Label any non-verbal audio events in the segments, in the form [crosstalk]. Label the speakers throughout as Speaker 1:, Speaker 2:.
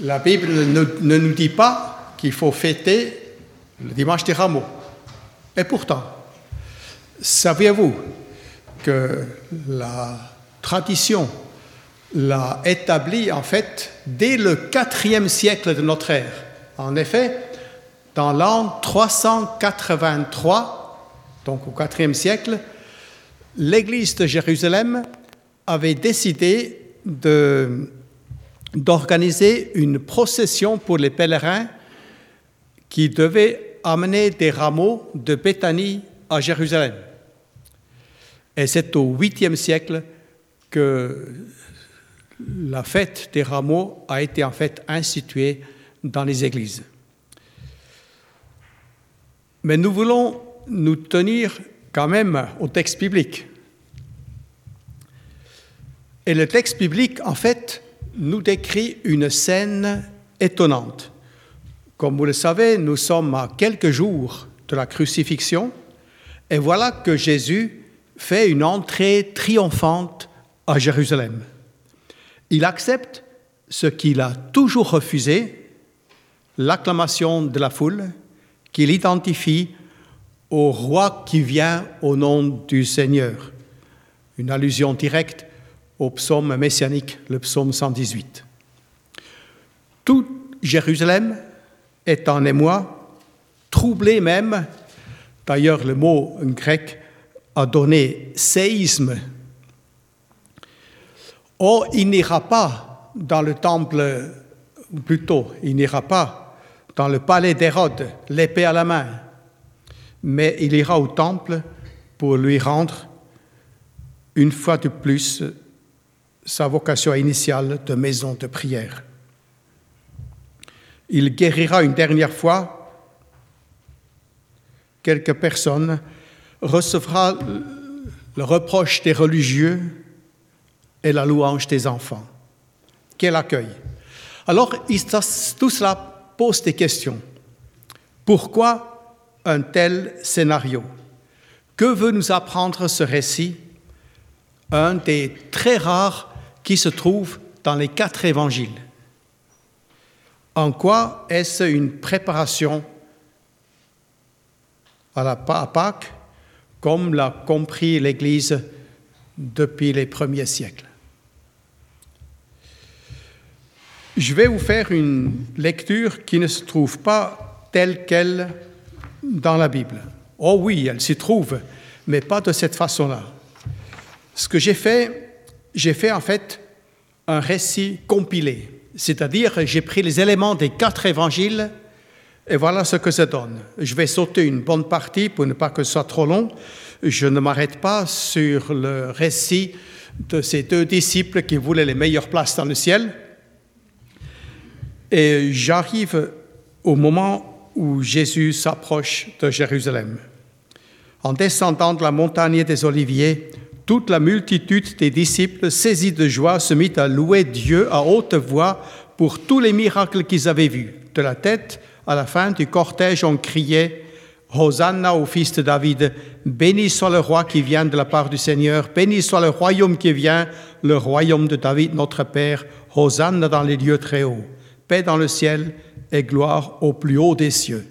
Speaker 1: la Bible ne, nous dit pas qu'il faut fêter le dimanche des rameaux. Et pourtant, saviez-vous que la tradition l'a établi en fait dès le quatrième siècle de notre ère? En effet, dans l'an 383, donc au quatrième siècle, l'Église de Jérusalem avait décidé d'organiser une procession pour les pèlerins qui devaient amener des rameaux de Béthanie à Jérusalem. Et c'est au 8e siècle que la fête des rameaux a été en fait instituée dans les églises. Mais nous voulons nous tenir quand même au texte biblique. Et le texte biblique, en fait, nous décrit une scène étonnante. Comme vous le savez, nous sommes à quelques jours de la crucifixion, et voilà que Jésus fait une entrée triomphante à Jérusalem. Il accepte ce qu'il a toujours refusé, l'acclamation de la foule, qu'il identifie au roi qui vient au nom du Seigneur. Une allusion directe au psaume messianique, le psaume 118. Tout Jérusalem est en émoi, troublé même, d'ailleurs le mot grec a donné séisme. Oh, il n'ira pas dans le temple, ou plutôt, il n'ira pas dans le palais d'Hérode, l'épée à la main, mais il ira au temple pour lui rendre une fois de plus sa vocation initiale de maison de prière. Il guérira une dernière fois quelques personnes recevra le reproche des religieux et la louange des enfants. Quel accueil. Alors, tout cela pose des questions. Pourquoi un tel scénario? Que veut nous apprendre ce récit? Un des très rares qui se trouve dans les quatre évangiles. En quoi est-ce une préparation à la Pâques comme l'a compris l'Église depuis les premiers siècles? Je vais vous faire une lecture qui ne se trouve pas telle qu'elle dans la Bible. Oh oui, elle s'y trouve, mais pas de cette façon-là. Ce que j'ai fait, j'ai fait en fait un récit compilé, c'est-à-dire j'ai pris les éléments des quatre évangiles et voilà ce que ça donne. Je vais sauter une bonne partie pour ne pas que ce soit trop long. Je ne m'arrête pas sur le récit de ces deux disciples qui voulaient les meilleures places dans le ciel. Et j'arrive au moment où Jésus s'approche de Jérusalem. En descendant de la montagne des Oliviers, toute la multitude des disciples, saisis de joie, se mit à louer Dieu à haute voix pour tous les miracles qu'ils avaient vus, de la tête à la fin du cortège, on criait Hosanna au fils de David, béni soit le roi qui vient de la part du Seigneur, béni soit le royaume qui vient, le royaume de David notre Père, Hosanna dans les lieux très hauts, paix dans le ciel et gloire au plus haut des cieux.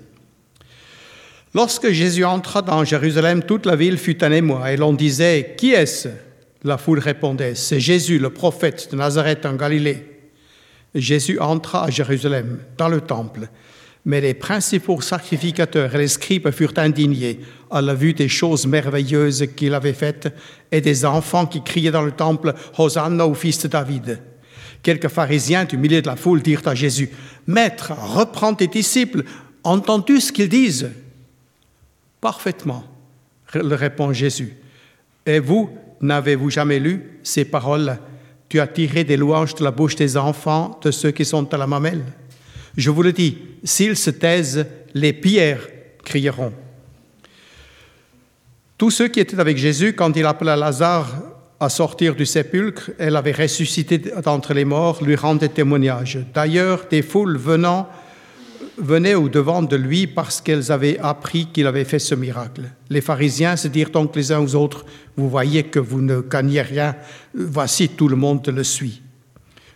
Speaker 1: Lorsque Jésus entra dans Jérusalem, toute la ville fut un émoi, et l'on disait, Qui est-ce? La foule répondait, C'est Jésus, le prophète de Nazareth en Galilée. Jésus entra à Jérusalem, dans le temple, mais les principaux sacrificateurs et les scribes furent indignés à la vue des choses merveilleuses qu'il avait faites et des enfants qui criaient dans le temple Hosanna au fils de David. Quelques pharisiens du milieu de la foule dirent à Jésus Maître, reprends tes disciples, entends-tu ce qu'ils disent? Parfaitement, le répond Jésus. Et vous, n'avez-vous jamais lu ces paroles? Tu as tiré des louanges de la bouche des enfants, de ceux qui sont à la mamelle je vous le dis, s'ils se taisent, les pierres crieront. Tous ceux qui étaient avec Jésus, quand il appela Lazare à sortir du sépulcre, elle avait ressuscité d'entre les morts, lui rendaient témoignage. D'ailleurs, des foules venant, venaient au devant de lui parce qu'elles avaient appris qu'il avait fait ce miracle. Les pharisiens se dirent donc les uns aux autres, vous voyez que vous ne gagnez rien, voici tout le monde le suit.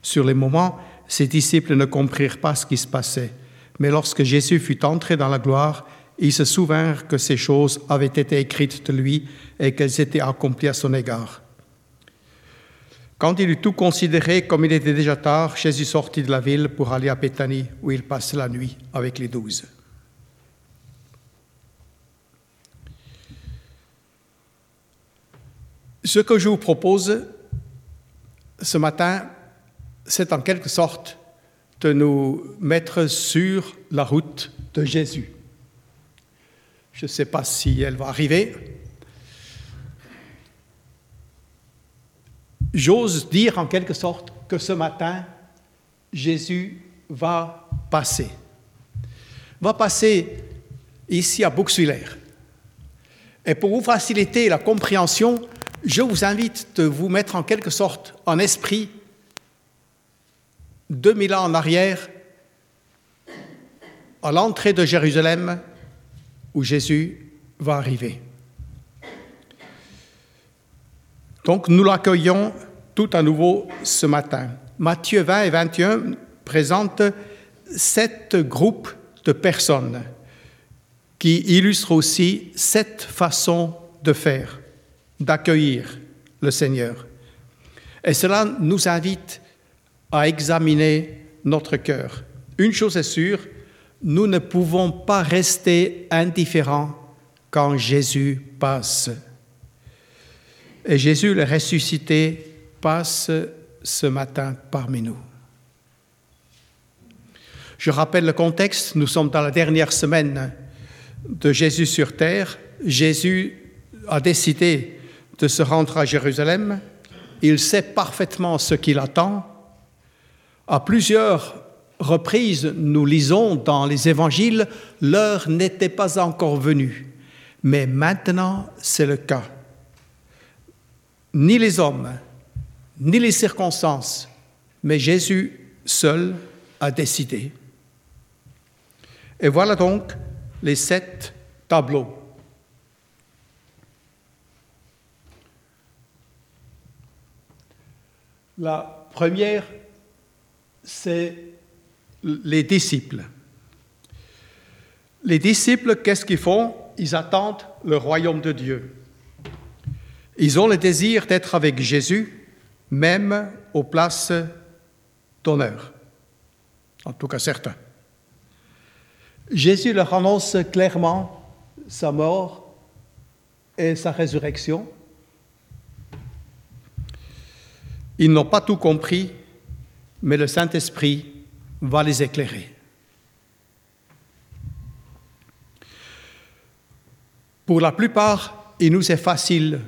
Speaker 1: Sur les moments, ses disciples ne comprirent pas ce qui se passait. Mais lorsque Jésus fut entré dans la gloire, ils se souvinrent que ces choses avaient été écrites de lui et qu'elles étaient accomplies à son égard. Quand il eut tout considéré, comme il était déjà tard, Jésus sortit de la ville pour aller à Béthanie, où il passait la nuit avec les douze. Ce que je vous propose ce matin, c'est en quelque sorte de nous mettre sur la route de Jésus. Je ne sais pas si elle va arriver. J'ose dire en quelque sorte que ce matin, Jésus va passer. Va passer ici à Bouxwiller. Et pour vous faciliter la compréhension, je vous invite de vous mettre en quelque sorte en esprit 2000 ans en arrière, à l'entrée de Jérusalem, où Jésus va arriver. Donc nous l'accueillons tout à nouveau ce matin. Matthieu 20 et 21 présentent sept groupes de personnes qui illustrent aussi sept façons de faire, d'accueillir le Seigneur. Et cela nous invite à examiner notre cœur. Une chose est sûre, nous ne pouvons pas rester indifférents quand Jésus passe. Et Jésus, le ressuscité, passe ce matin parmi nous. Je rappelle le contexte, nous sommes dans la dernière semaine de Jésus sur terre. Jésus a décidé de se rendre à Jérusalem. Il sait parfaitement ce qu'il attend. À plusieurs reprises, nous lisons dans les évangiles, l'heure n'était pas encore venue. Mais maintenant, c'est le cas. Ni les hommes, ni les circonstances, mais Jésus seul a décidé. Et voilà donc les sept tableaux. La première, c'est les disciples. Les disciples, qu'est-ce qu'ils font? Ils attendent le royaume de Dieu. Ils ont le désir d'être avec Jésus, même aux places d'honneur. En tout cas, certains. Jésus leur annonce clairement sa mort et sa résurrection. Ils n'ont pas tout compris, mais le Saint-Esprit va les éclairer. Pour la plupart, il nous est facile,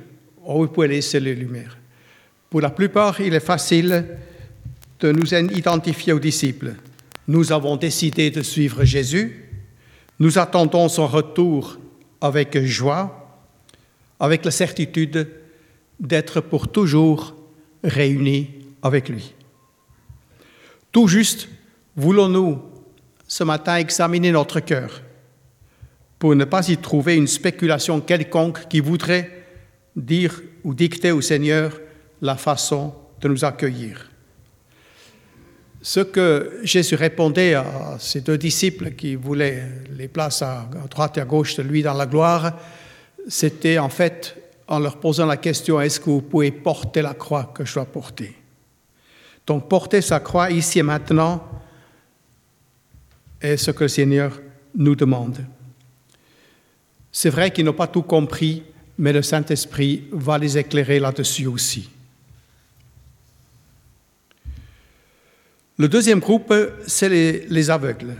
Speaker 1: oh, vous pouvez laisser les lumières, pour la plupart, il est facile de nous identifier aux disciples. Nous avons décidé de suivre Jésus, nous attendons son retour avec joie, avec la certitude d'être pour toujours réunis avec lui. Tout juste voulons-nous ce matin examiner notre cœur pour ne pas y trouver une spéculation quelconque qui voudrait dire ou dicter au Seigneur la façon de nous accueillir. Ce que Jésus répondait à ces deux disciples qui voulaient les places à droite et à gauche de lui dans la gloire, c'était en fait en leur posant la question, est-ce que vous pouvez porter la croix que je dois porter? Donc porter sa croix ici et maintenant est ce que le Seigneur nous demande. C'est vrai qu'ils n'ont pas tout compris, mais le Saint-Esprit va les éclairer là-dessus aussi. Le deuxième groupe, c'est les, aveugles.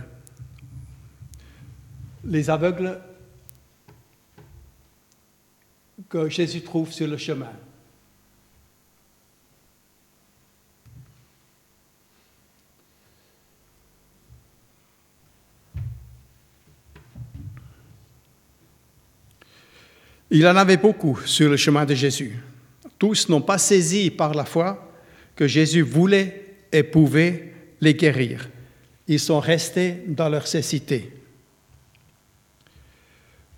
Speaker 1: Les aveugles que Jésus trouve sur le chemin. Il en avait beaucoup sur le chemin de Jésus. Tous n'ont pas saisi par la foi que Jésus voulait et pouvait les guérir. Ils sont restés dans leur cécité.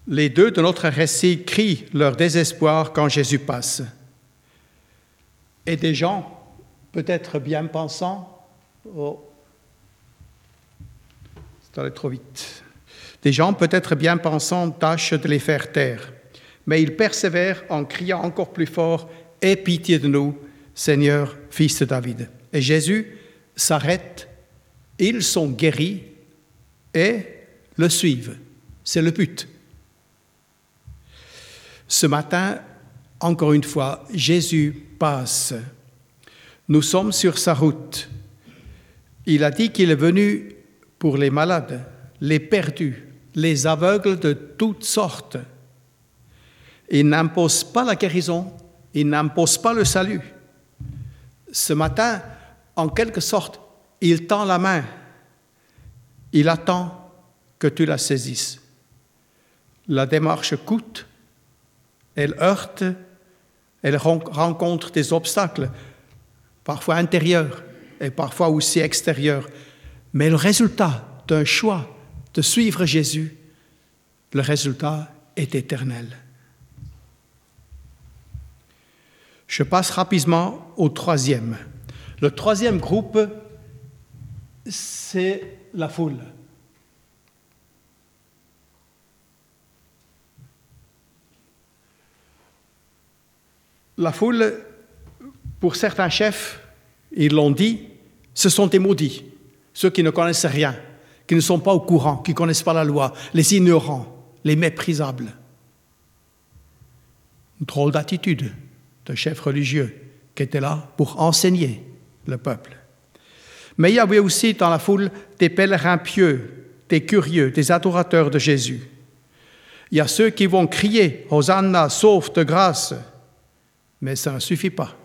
Speaker 1: Les deux de notre récit crient leur désespoir quand Jésus passe. Et des gens, peut-être bien pensants, d'aller trop vite. Des gens peut-être bien pensants tâchent de les faire taire, mais ils persévèrent en criant encore plus fort Aie pitié de nous, Seigneur, fils de David. Et Jésus s'arrête, ils sont guéris et le suivent. C'est le but. Ce matin, encore une fois, Jésus passe. Nous sommes sur sa route. Il a dit qu'il est venu pour les malades, les perdus, les aveugles de toutes sortes. Il n'impose pas la guérison, il n'impose pas le salut. Ce matin, en quelque sorte, il tend la main. Il attend que tu la saisisses. La démarche coûte, elle heurte, elle rencontre des obstacles, parfois intérieurs et parfois aussi extérieurs. Mais le résultat d'un choix de suivre Jésus, le résultat est éternel. Je passe rapidement au troisième. Le troisième groupe, c'est la foule. La foule, pour certains chefs, ils l'ont dit, ce sont des maudits, ceux qui ne connaissent rien, qui ne sont pas au courant, qui ne connaissent pas la loi, les ignorants, les méprisables. Une drôle d'attitude d'un chef religieux qui était là pour enseigner le peuple. Mais il y avait aussi dans la foule des pèlerins pieux, des curieux, des adorateurs de Jésus. Il y a ceux qui vont crier Hosanna, sauve de grâce, mais ça ne suffit pas.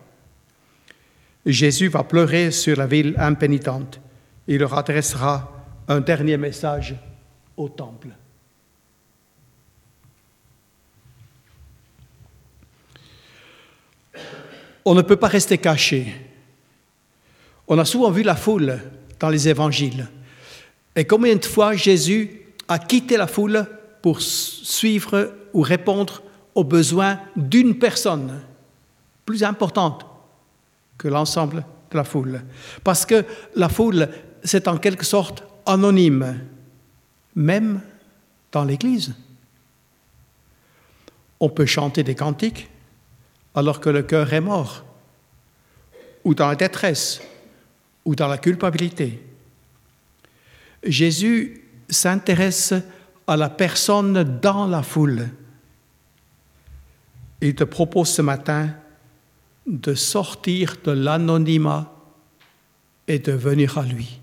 Speaker 1: Jésus va pleurer sur la ville impénitente. Il leur adressera un dernier message au temple. On ne peut pas rester caché. On a souvent vu la foule dans les évangiles. Et combien de fois Jésus a quitté la foule pour suivre ou répondre aux besoins d'une personne plus importante que l'ensemble de la foule. Parce que la foule, c'est en quelque sorte anonyme, même dans l'Église. On peut chanter des cantiques alors que le cœur est mort, ou dans la détresse, ou dans la culpabilité. Jésus s'intéresse à la personne dans la foule. Il te propose ce matin de sortir de l'anonymat et de venir à lui.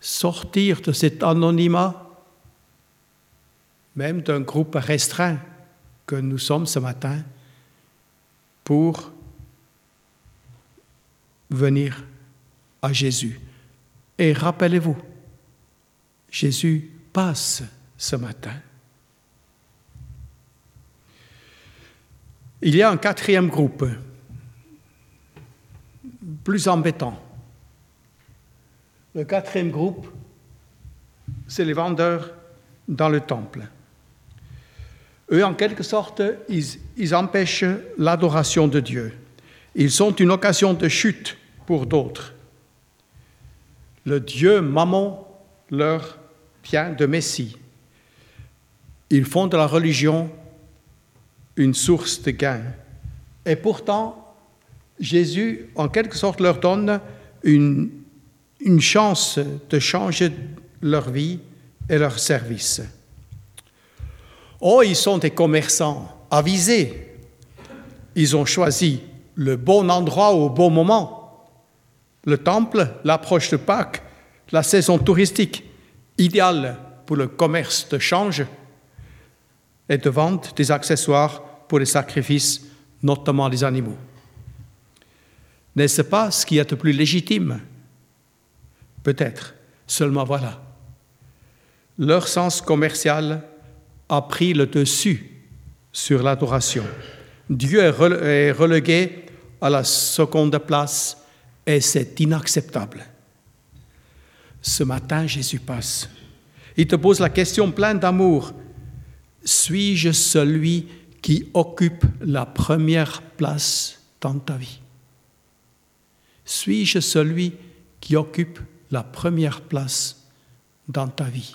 Speaker 1: Sortir de cet anonymat, même d'un groupe restreint que nous sommes ce matin, pour venir à Jésus. Et rappelez-vous, Jésus passe ce matin. Il y a un quatrième groupe, plus embêtant. Le quatrième groupe, c'est les vendeurs dans le temple. Eux, en quelque sorte, ils, empêchent l'adoration de Dieu. Ils sont une occasion de chute pour d'autres. Le Dieu maman leur vient de Messie. Ils font de la religion une source de gain. Et pourtant, Jésus, en quelque sorte, leur donne une, une chance de changer leur vie et leur service. Oh, ils sont des commerçants avisés. Ils ont choisi le bon endroit au bon moment. Le temple, l'approche de Pâques, la saison touristique, idéale pour le commerce de change et de vente des accessoires pour les sacrifices, notamment les animaux. N'est-ce pas ce qui est le plus légitime? Peut-être. Seulement voilà. Leur sens commercial a pris le dessus sur l'adoration. Dieu est relégué à la seconde place et c'est inacceptable. Ce matin, Jésus passe. Il te pose la question pleine d'amour. Suis-je celui qui occupe la première place dans ta vie? Suis-je celui qui occupe la première place dans ta vie?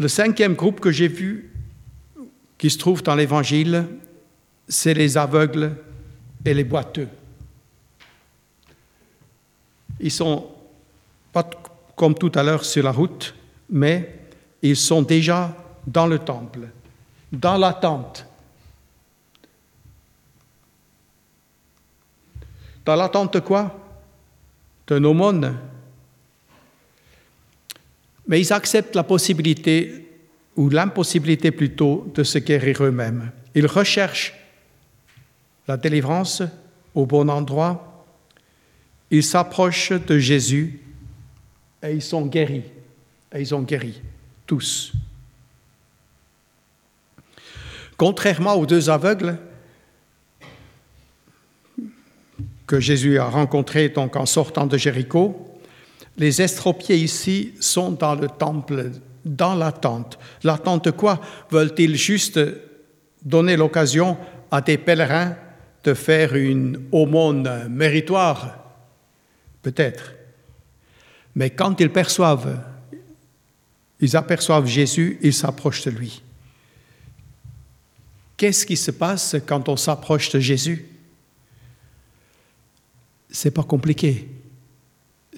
Speaker 1: Le cinquième groupe que j'ai vu, qui se trouve dans l'Évangile, c'est les aveugles et les boiteux. Ils sont pas comme tout à l'heure sur la route, mais ils sont déjà dans le temple, dans l'attente. Dans l'attente de quoi? D'un aumône. Mais ils acceptent la possibilité, ou l'impossibilité plutôt, de se guérir eux-mêmes. Ils recherchent la délivrance au bon endroit. Ils s'approchent de Jésus et ils sont guéris. Et ils ont guéri, tous. Contrairement aux deux aveugles que Jésus a rencontrés donc en sortant de Jéricho, les estropiés ici sont dans le temple, dans l'attente. L'attente quoi? Veulent-ils juste donner l'occasion à des pèlerins de faire une aumône méritoire? Peut-être. Mais quand ils perçoivent, ils aperçoivent Jésus, ils s'approchent de lui. Qu'est-ce qui se passe quand on s'approche de Jésus? C'est pas compliqué.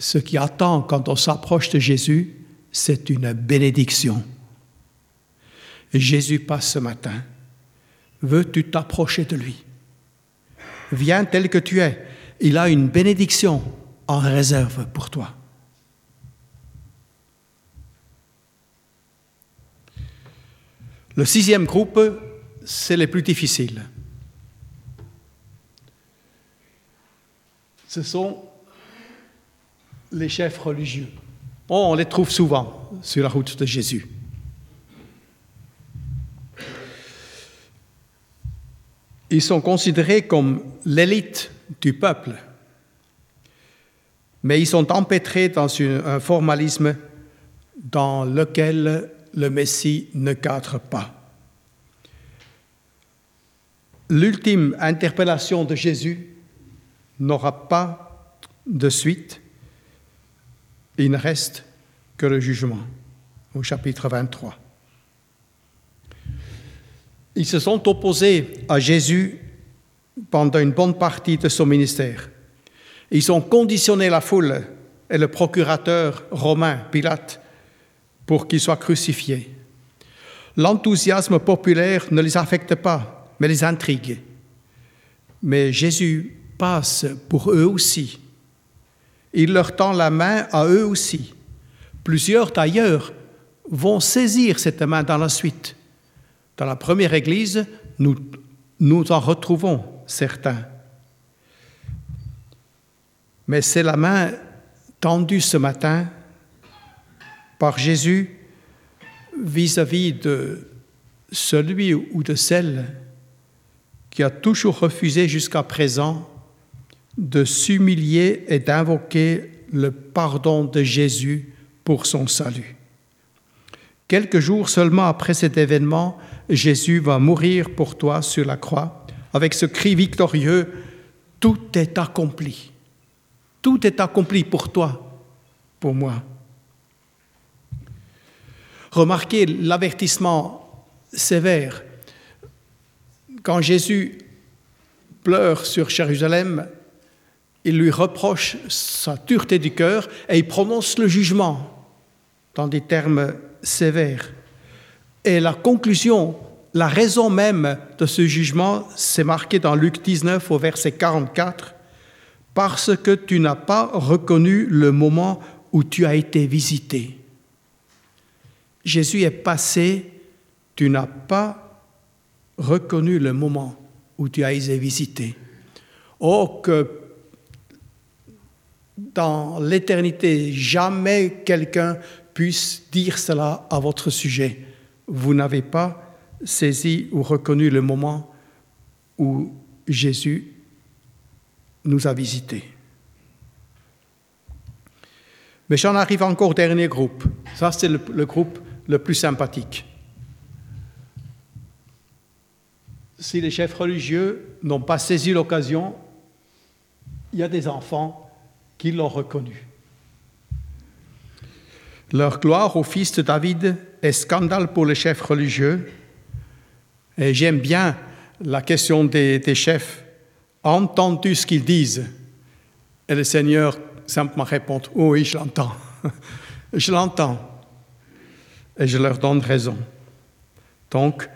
Speaker 1: Ce qui attend quand on s'approche de Jésus, c'est une bénédiction. Jésus passe ce matin. Veux-tu t'approcher de lui? Viens tel que tu es. Il a une bénédiction en réserve pour toi. Le sixième groupe, c'est les plus difficiles. Ce sont les chefs religieux. On les trouve souvent sur la route de Jésus. Ils sont considérés comme l'élite du peuple, mais ils sont empêtrés dans un formalisme dans lequel le Messie ne cadre pas. L'ultime interpellation de Jésus n'aura pas de suite. Il ne reste que le jugement au chapitre 23. Ils se sont opposés à Jésus pendant une bonne partie de son ministère. Ils ont conditionné la foule et le procurateur romain, Pilate, pour qu'il soit crucifié. L'enthousiasme populaire ne les affecte pas, mais les intrigue. Mais Jésus passe pour eux aussi. Il leur tend la main à eux aussi. Plusieurs d'ailleurs vont saisir cette main dans la suite. Dans la première Église, nous, nous en retrouvons certains. Mais c'est la main tendue ce matin par Jésus vis-à-vis de celui ou de celle qui a toujours refusé jusqu'à présent de s'humilier et d'invoquer le pardon de Jésus pour son salut. Quelques jours seulement après cet événement, Jésus va mourir pour toi sur la croix avec ce cri victorieux, Tout est accompli. Tout est accompli pour toi, pour moi. Remarquez l'avertissement sévère. Quand Jésus pleure sur Jérusalem, il lui reproche sa dureté du cœur et il prononce le jugement dans des termes sévères. Et la conclusion, la raison même de ce jugement, c'est marqué dans Luc 19 au verset 44, parce que tu n'as pas reconnu le moment où tu as été visité. Jésus est passé, tu n'as pas reconnu le moment où tu as été visité. Oh, que dans l'éternité, jamais quelqu'un puisse dire cela à votre sujet. Vous n'avez pas saisi ou reconnu le moment où Jésus nous a visités. Mais j'en arrive encore au dernier groupe. Ça, c'est le, le groupe le plus sympathique. Si les chefs religieux n'ont pas saisi l'occasion il y a des enfants qui l'ont reconnu. Leur gloire au fils de David est scandale pour les chefs religieux. Et j'aime bien la question des, des chefs. Entends-tu ce qu'ils disent Et le Seigneur simplement répond, oui, je l'entends. [laughs] je l'entends. Et je leur donne raison. Donc,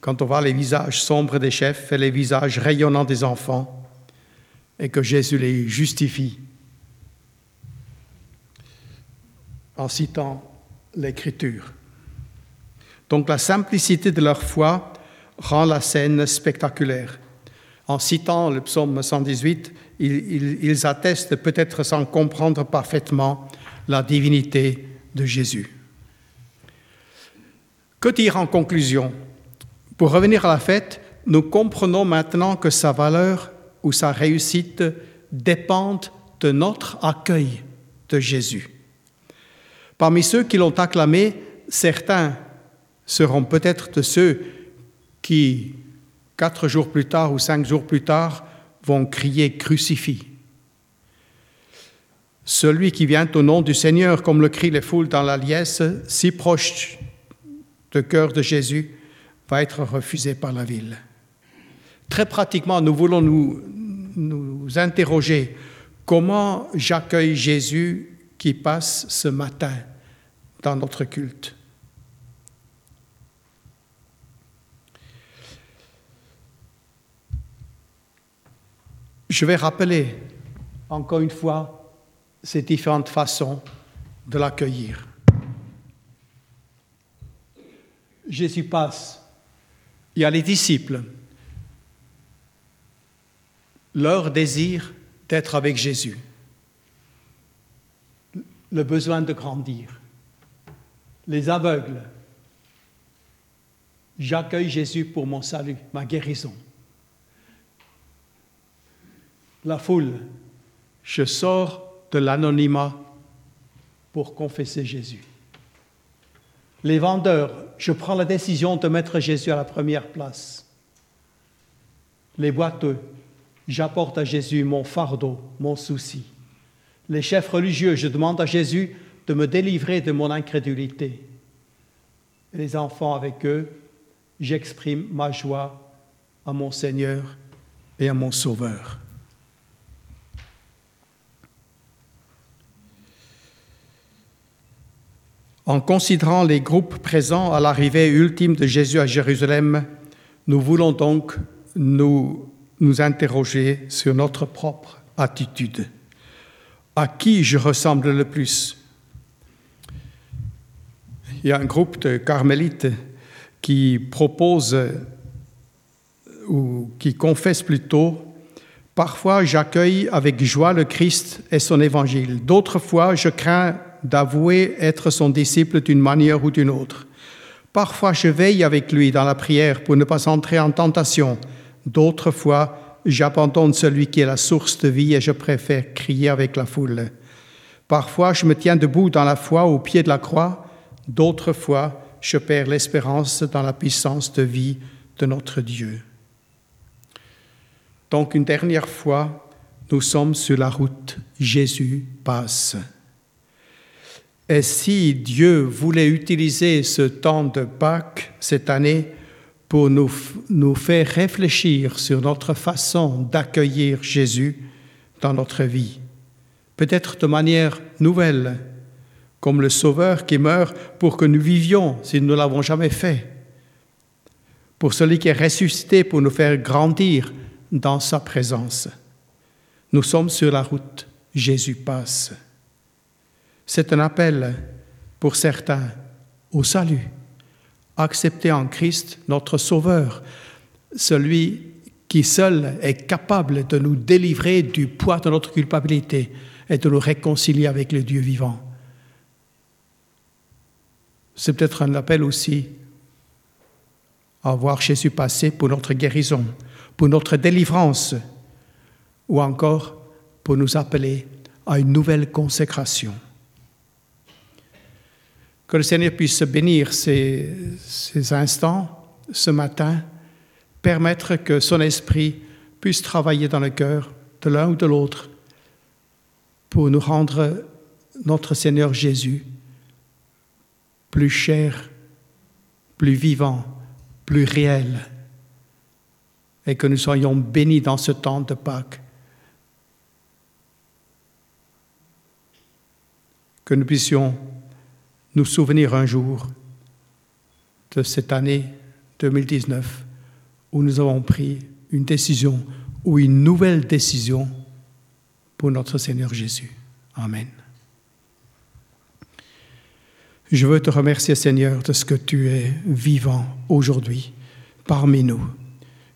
Speaker 1: quand on voit les visages sombres des chefs et les visages rayonnants des enfants, et que Jésus les justifie en citant l'Écriture. Donc la simplicité de leur foi rend la scène spectaculaire. En citant le psaume 118, ils, ils attestent peut-être sans comprendre parfaitement la divinité de Jésus. Que dire en conclusion? Pour revenir à la fête, nous comprenons maintenant que sa valeur ou sa réussite dépendent de notre accueil de Jésus. Parmi ceux qui l'ont acclamé, certains seront peut-être de ceux qui, quatre jours plus tard ou cinq jours plus tard, vont crier crucifix. Celui qui vient au nom du Seigneur, comme le crient les foules dans la liesse, si proche du cœur de Jésus, va être refusé par la ville. Très pratiquement, nous voulons nous interroger comment j'accueille Jésus qui passe ce matin dans notre culte. Je vais rappeler encore une fois ces différentes façons de l'accueillir. Jésus passe. Il y a les disciples. Leur désir d'être avec Jésus. Le besoin de grandir. Les aveugles. J'accueille Jésus pour mon salut, ma guérison. La foule. Je sors de l'anonymat pour confesser Jésus. Les vendeurs, je prends la décision de mettre Jésus à la première place. Les boiteux, j'apporte à Jésus mon fardeau, mon souci. Les chefs religieux, je demande à Jésus de me délivrer de mon incrédulité. Les enfants avec eux, j'exprime ma joie à mon Seigneur et à mon Sauveur. En considérant les groupes présents à l'arrivée ultime de Jésus à Jérusalem, nous voulons donc nous interroger sur notre propre attitude. À qui je ressemble le plus Il y a un groupe de carmélites qui propose ou qui confesse plutôt Parfois j'accueille avec joie le Christ et son évangile. D'autres fois je crains d'avouer être son disciple d'une manière ou d'une autre. Parfois, je veille avec lui dans la prière pour ne pas entrer en tentation. D'autres fois, j'abandonne celui qui est la source de vie et je préfère crier avec la foule. Parfois, je me tiens debout dans la foi au pied de la croix. D'autres fois, je perds l'espérance dans la puissance de vie de notre Dieu. Donc, une dernière fois, nous sommes sur la route. Jésus passe. Et si Dieu voulait utiliser ce temps de Pâques cette année pour nous, faire réfléchir sur notre façon d'accueillir Jésus dans notre vie, peut-être de manière nouvelle, comme le Sauveur qui meurt pour que nous vivions si nous ne l'avons jamais fait, pour celui qui est ressuscité pour nous faire grandir dans sa présence. Nous sommes sur la route, Jésus passe. C'est un appel pour certains au salut. Accepter en Christ notre Sauveur, celui qui seul est capable de nous délivrer du poids de notre culpabilité et de nous réconcilier avec le Dieu vivant. C'est peut-être un appel aussi à voir Jésus passer pour notre guérison, pour notre délivrance, ou encore pour nous appeler à une nouvelle consécration. Que le Seigneur puisse bénir ces, instants ce matin, permettre que son esprit puisse travailler dans le cœur de l'un ou de l'autre pour nous rendre notre Seigneur Jésus plus cher, plus vivant, plus réel, et que nous soyons bénis dans ce temps de Pâques. Que nous puissions nous souvenir un jour de cette année 2019 où nous avons pris une décision ou une nouvelle décision pour notre Seigneur Jésus. Amen. Je veux te remercier Seigneur de ce que tu es vivant aujourd'hui parmi nous,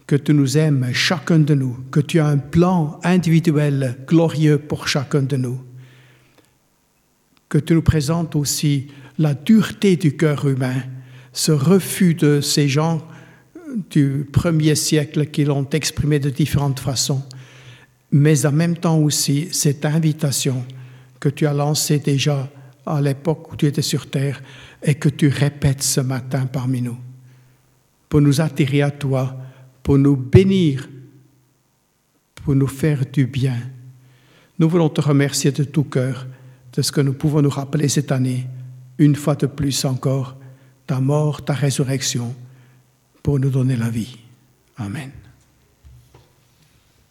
Speaker 1: que tu nous aimes chacun de nous, que tu as un plan individuel glorieux pour chacun de nous, que tu nous présentes aussi la dureté du cœur humain, ce refus de ces gens du premier siècle qui l'ont exprimé de différentes façons, mais en même temps aussi cette invitation que tu as lancée déjà à l'époque où tu étais sur terre et que tu répètes ce matin parmi nous, pour nous attirer à toi, pour nous bénir, pour nous faire du bien. Nous voulons te remercier de tout cœur de ce que nous pouvons nous rappeler cette année, une fois de plus encore, ta mort, ta résurrection, pour nous donner la vie. Amen.